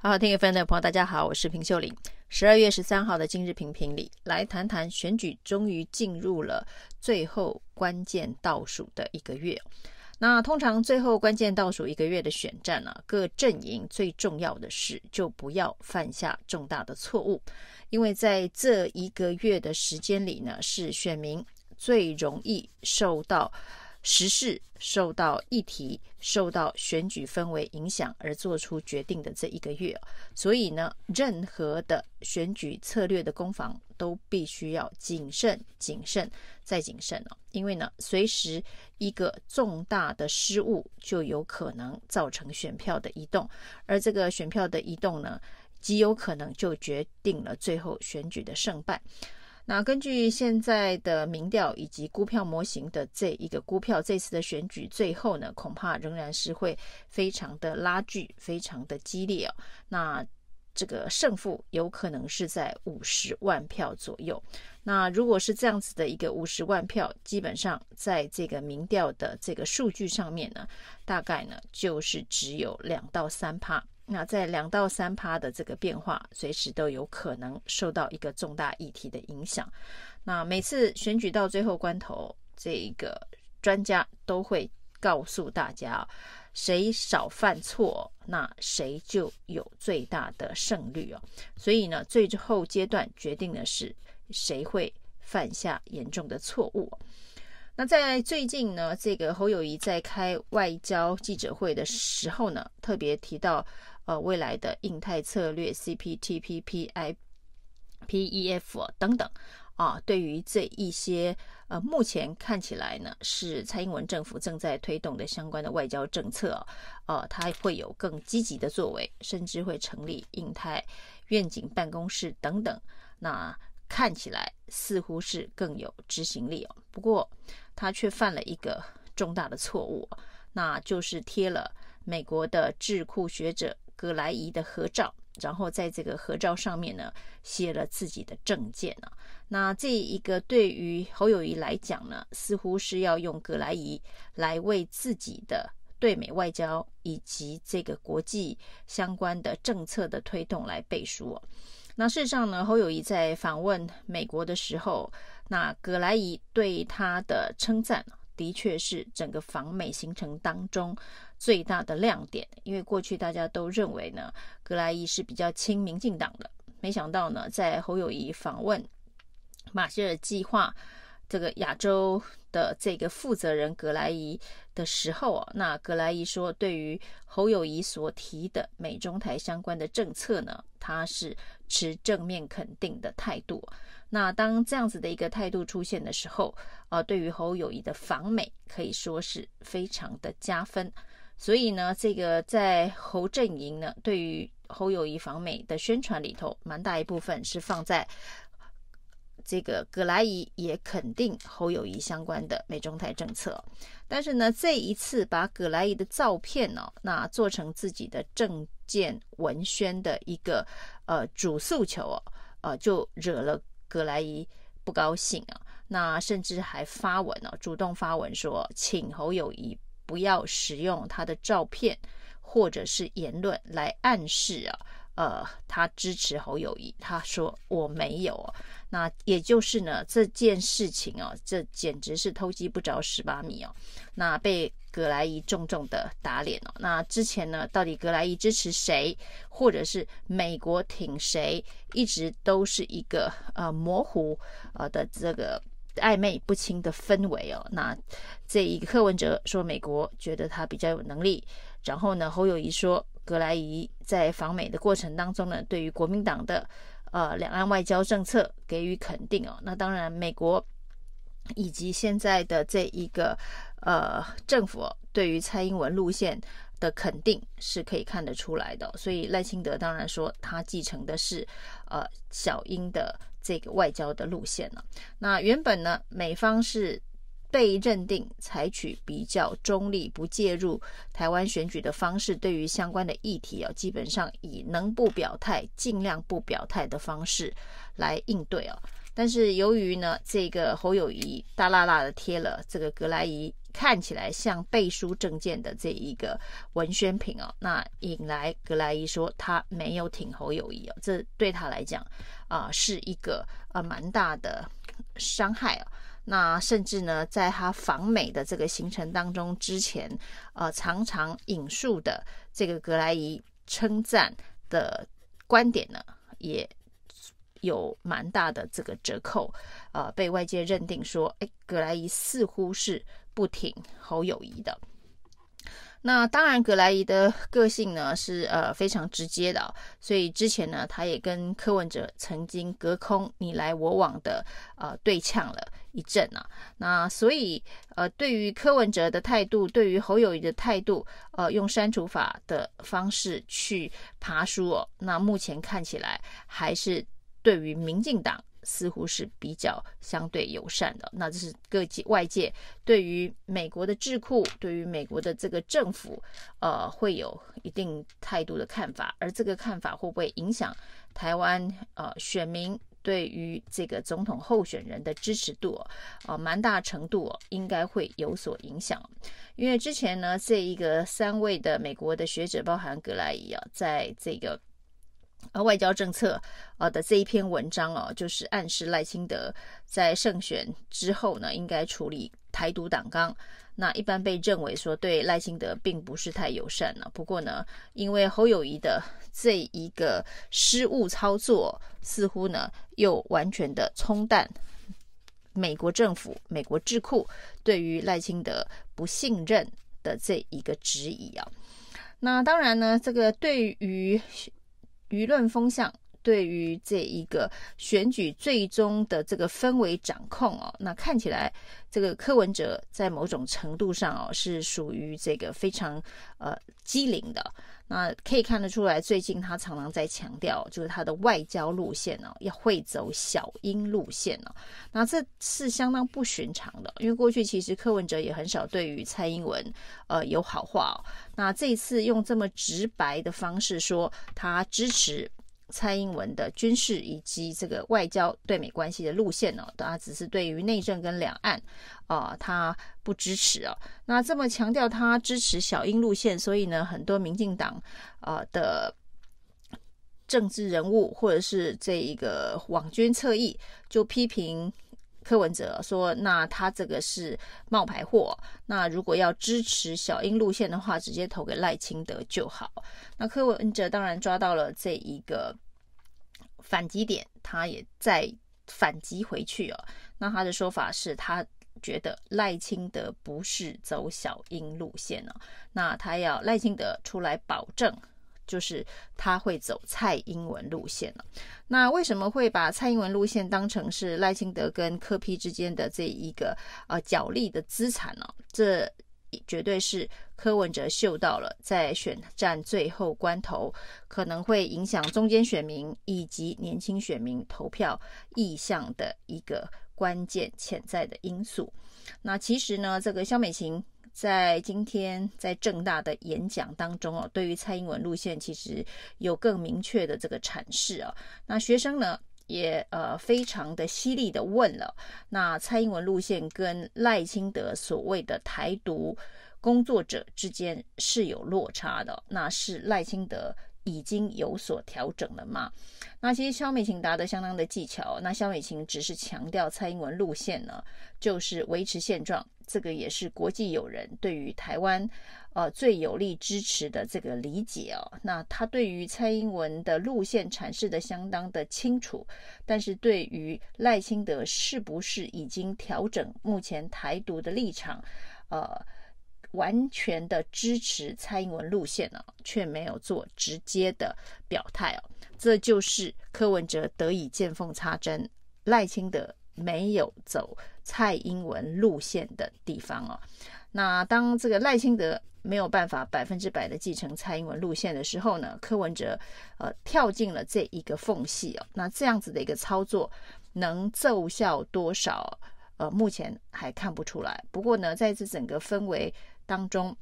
好，好，听友的朋友，大家好，我是平秀玲。十二月十三号的今日评评里，来谈谈选举终于进入了最后关键倒数的一个月。那通常最后关键倒数一个月的选战呢、各阵营最重要的是就不要犯下重大的错误，因为在这一个月的时间里呢，是选民最容易受到。时事受到议题、受到选举氛围影响而做出决定的这一个月，所以呢，任何的选举策略的攻防都必须要谨慎、谨慎再谨慎哦。因为呢，随时一个重大的失误就有可能造成选票的移动，而这个选票的移动呢，极有可能就决定了最后选举的胜败。那根据现在的民调以及估票模型的这一个估票，这次的选举最后呢，恐怕仍然是会非常的拉锯，非常的激烈哦。那这个胜负有可能是在五十万票左右。那如果是这样子的一个五十万票，基本上在这个民调的这个数据上面呢，大概呢就是只有两到三趴。那在两到三趴的这个变化，随时都有可能受到一个重大议题的影响。那每次选举到最后关头，这个专家都会告诉大家，谁少犯错，那谁就有最大的胜率哦。所以呢，最后阶段决定的是谁会犯下严重的错误。那在最近呢，这个侯友谊在开外交记者会的时候呢，特别提到。呃，未来的印太策略 CPTPP、IPEF 等等啊，对于这一些呃，目前看起来呢是蔡英文政府正在推动的相关的外交政策，呃，它会有更积极的作为，甚至会成立印太愿景办公室等等。那看起来似乎是更有执行力哦。不过他却犯了一个重大的错误，那就是贴了美国的智库学者。葛莱仪的合照，然后在这个合照上面呢，写了自己的证件啊。那这一个对于侯友宜来讲呢，似乎是要用葛莱仪来为自己的对美外交以及这个国际相关的政策的推动来背书哦。那事实上呢，侯友宜在访问美国的时候，那葛莱仪对他的称赞。的确是整个访美行程当中最大的亮点，因为过去大家都认为呢，格莱伊是比较亲民进党的，没想到呢，在侯友宜访问马歇尔计划这个亚洲的这个负责人格莱伊的时候啊，那格莱伊说，对于侯友宜所提的美中台相关的政策呢，他是持正面肯定的态度。那当这样子的一个态度出现的时候，呃，对于侯友谊的访美可以说是非常的加分。所以呢，这个在侯阵营呢，对于侯友谊访美的宣传里头，蛮大一部分是放在这个葛莱仪也肯定侯友宜相关的美中台政策。但是呢，这一次把葛莱仪的照片呢、哦，那做成自己的政见文宣的一个呃主诉求哦，呃，就惹了。葛莱仪不高兴啊，那甚至还发文哦，主动发文说，请侯友宜不要使用他的照片或者是言论来暗示啊，呃，他支持侯友谊。他说我没有，那也就是呢，这件事情哦，这简直是偷鸡不着蚀把米哦，那被。葛莱伊重重的打脸哦。那之前呢，到底葛莱伊支持谁，或者是美国挺谁，一直都是一个呃模糊呃的这个暧昧不清的氛围哦。那这一个柯文哲说美国觉得他比较有能力，然后呢，侯友谊说格莱仪在访美的过程当中呢，对于国民党的呃两岸外交政策给予肯定哦。那当然，美国以及现在的这一个。呃，政府对于蔡英文路线的肯定是可以看得出来的，所以赖清德当然说他继承的是呃小英的这个外交的路线了。那原本呢，美方是被认定采取比较中立、不介入台湾选举的方式，对于相关的议题啊，基本上以能不表态尽量不表态的方式来应对啊。但是由于呢，这个侯友宜大辣辣的贴了这个格莱仪看起来像背书政见的这一个文宣品哦，那引来格莱仪说他没有挺侯友宜哦，这对他来讲啊、是一个呃蛮大的伤害哦。那甚至呢，在他访美的这个行程当中，之前呃常常引述的这个格莱伊称赞的观点呢，也有蛮大的这个折扣，呃，被外界认定说，哎，格莱伊似乎是不挺侯友谊的。那当然，葛莱仪的个性呢是呃非常直接的，所以之前呢，他也跟柯文哲曾经隔空你来我往的呃对呛了一阵啊。那所以呃，对于柯文哲的态度，对于侯友谊的态度，呃，用删除法的方式去爬书哦。那目前看起来还是对于民进党。似乎是比较相对友善的，那这是各界外界对于美国的智库，对于美国的这个政府，呃，会有一定态度的看法，而这个看法会不会影响台湾呃选民对于这个总统候选人的支持度？呃，蛮大程度应该会有所影响，因为之前呢，这一个三位的美国的学者，包含格莱伊啊，在这个。呃，外交政策呃的这一篇文章哦，就是暗示赖清德在胜选之后呢，应该处理台独党纲。那一般被认为说对赖清德并不是太友善了。不过呢，因为侯友谊的这一个失误操作，似乎呢又完全的冲淡美国政府、美国智库对于赖清德不信任的这一个质疑啊。那当然呢，这个对于。舆论风向对于这一个选举最终的这个氛围掌控哦，那看起来这个柯文哲在某种程度上哦是属于这个非常呃机灵的。那可以看得出来，最近他常常在强调，就是他的外交路线哦要会走小英路线哦。那这是相当不寻常的，因为过去其实柯文哲也很少对于蔡英文呃有好话哦。那这一次用这么直白的方式说他支持。蔡英文的军事以及这个外交对美关系的路线呢，他只是对于内政跟两岸啊，他不支持啊。那这么强调他支持小英路线，所以呢，很多民进党啊的政治人物或者是这一个网军侧翼就批评。柯文哲说：“那他这个是冒牌货。那如果要支持小英路线的话，直接投给赖清德就好。那柯文哲当然抓到了这一个反击点，他也再反击回去哦。那他的说法是他觉得赖清德不是走小英路线哦。那他要赖清德出来保证。”就是他会走蔡英文路线了。那为什么会把蔡英文路线当成是赖清德跟柯 P 之间的这一个呃角力的资产呢？这绝对是柯文哲嗅到了，在选战最后关头可能会影响中间选民以及年轻选民投票意向的一个关键潜在的因素。那其实呢，这个萧美琴。在今天在政大的演讲当中哦，对于蔡英文路线其实有更明确的这个阐释啊。那学生呢也呃非常的犀利的问了，那蔡英文路线跟赖清德所谓的台独工作者之间是有落差的，那是赖清德已经有所调整了吗？那其实萧美琴答得相当的技巧，那萧美琴只是强调蔡英文路线呢，就是维持现状。这个也是国际友人对于台湾呃最有力支持的这个理解哦。那他对于蔡英文的路线阐释的相当的清楚，但是对于赖清德是不是已经调整目前台独的立场，呃，完全的支持蔡英文路线呢，却没有做直接的表态哦。这就是柯文哲得以见缝插针，赖清德。没有走蔡英文路线的地方哦。那当这个赖清德没有办法百分之百的继承蔡英文路线的时候呢，柯文哲呃跳进了这一个缝隙哦。那这样子的一个操作能奏效多少？呃，目前还看不出来。不过呢，在这整个氛围当中，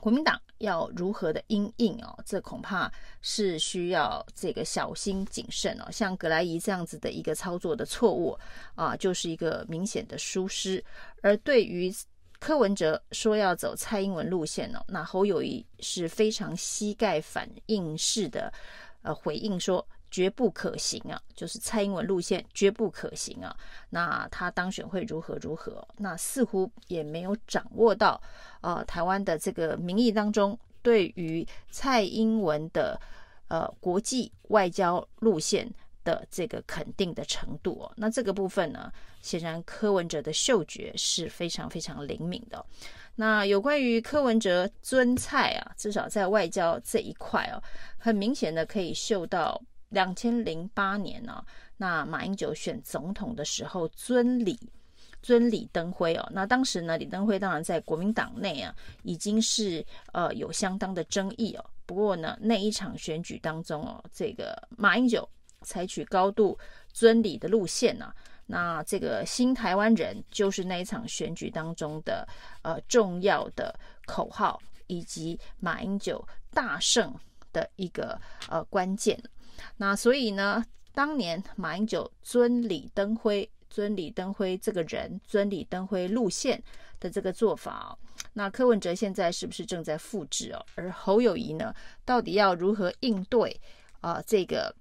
国民党要如何的因应哦？这恐怕是需要这个小心谨慎哦。像葛莱仪这样子的一个操作的错误啊，就是一个明显的疏失。而对于柯文哲说要走蔡英文路线哦，那侯友谊是非常膝盖反应式的呃回应说。绝不可行啊！就是蔡英文路线绝不可行啊！那他当选会如何如何？那似乎也没有掌握到呃台湾的这个民意当中对于蔡英文的呃国际外交路线的这个肯定的程度哦。那这个部分呢，显然柯文哲的嗅觉是非常非常灵敏的。那有关于柯文哲尊蔡啊，至少在外交这一块哦，很明显的可以嗅到。两千零八年呢、那马英九选总统的时候尊李尊李登辉哦，那当时呢，李登辉当然在国民党内啊，已经是呃有相当的争议哦。不过呢，那一场选举当中哦，这个马英九采取高度尊李的路线呢、啊，那这个新台湾人就是那一场选举当中的呃重要的口号，以及马英九大胜的一个呃关键。那所以呢，当年马英九尊李登辉、尊李登辉这个人、尊李登辉路线的这个做法，那柯文哲现在是不是正在复制哦？而侯友宜呢，到底要如何应对啊？这个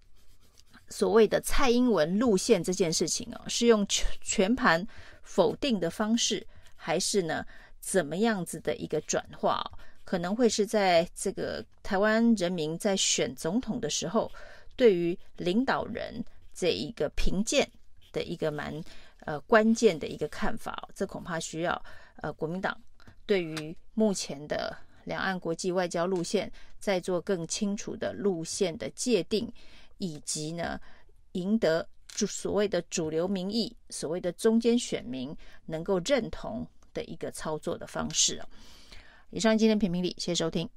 所谓的蔡英文路线这件事情哦，是用全全盘否定的方式，还是呢怎么样子的一个转化？可能会是在这个台湾人民在选总统的时候。对于领导人这一个评鉴的一个蛮呃关键的一个看法，这恐怕需要呃国民党对于目前的两岸国际外交路线再做更清楚的路线的界定，以及呢赢得主所谓的主流民意、所谓的中间选民能够认同的一个操作的方式。以上今天评评理，谢谢收听。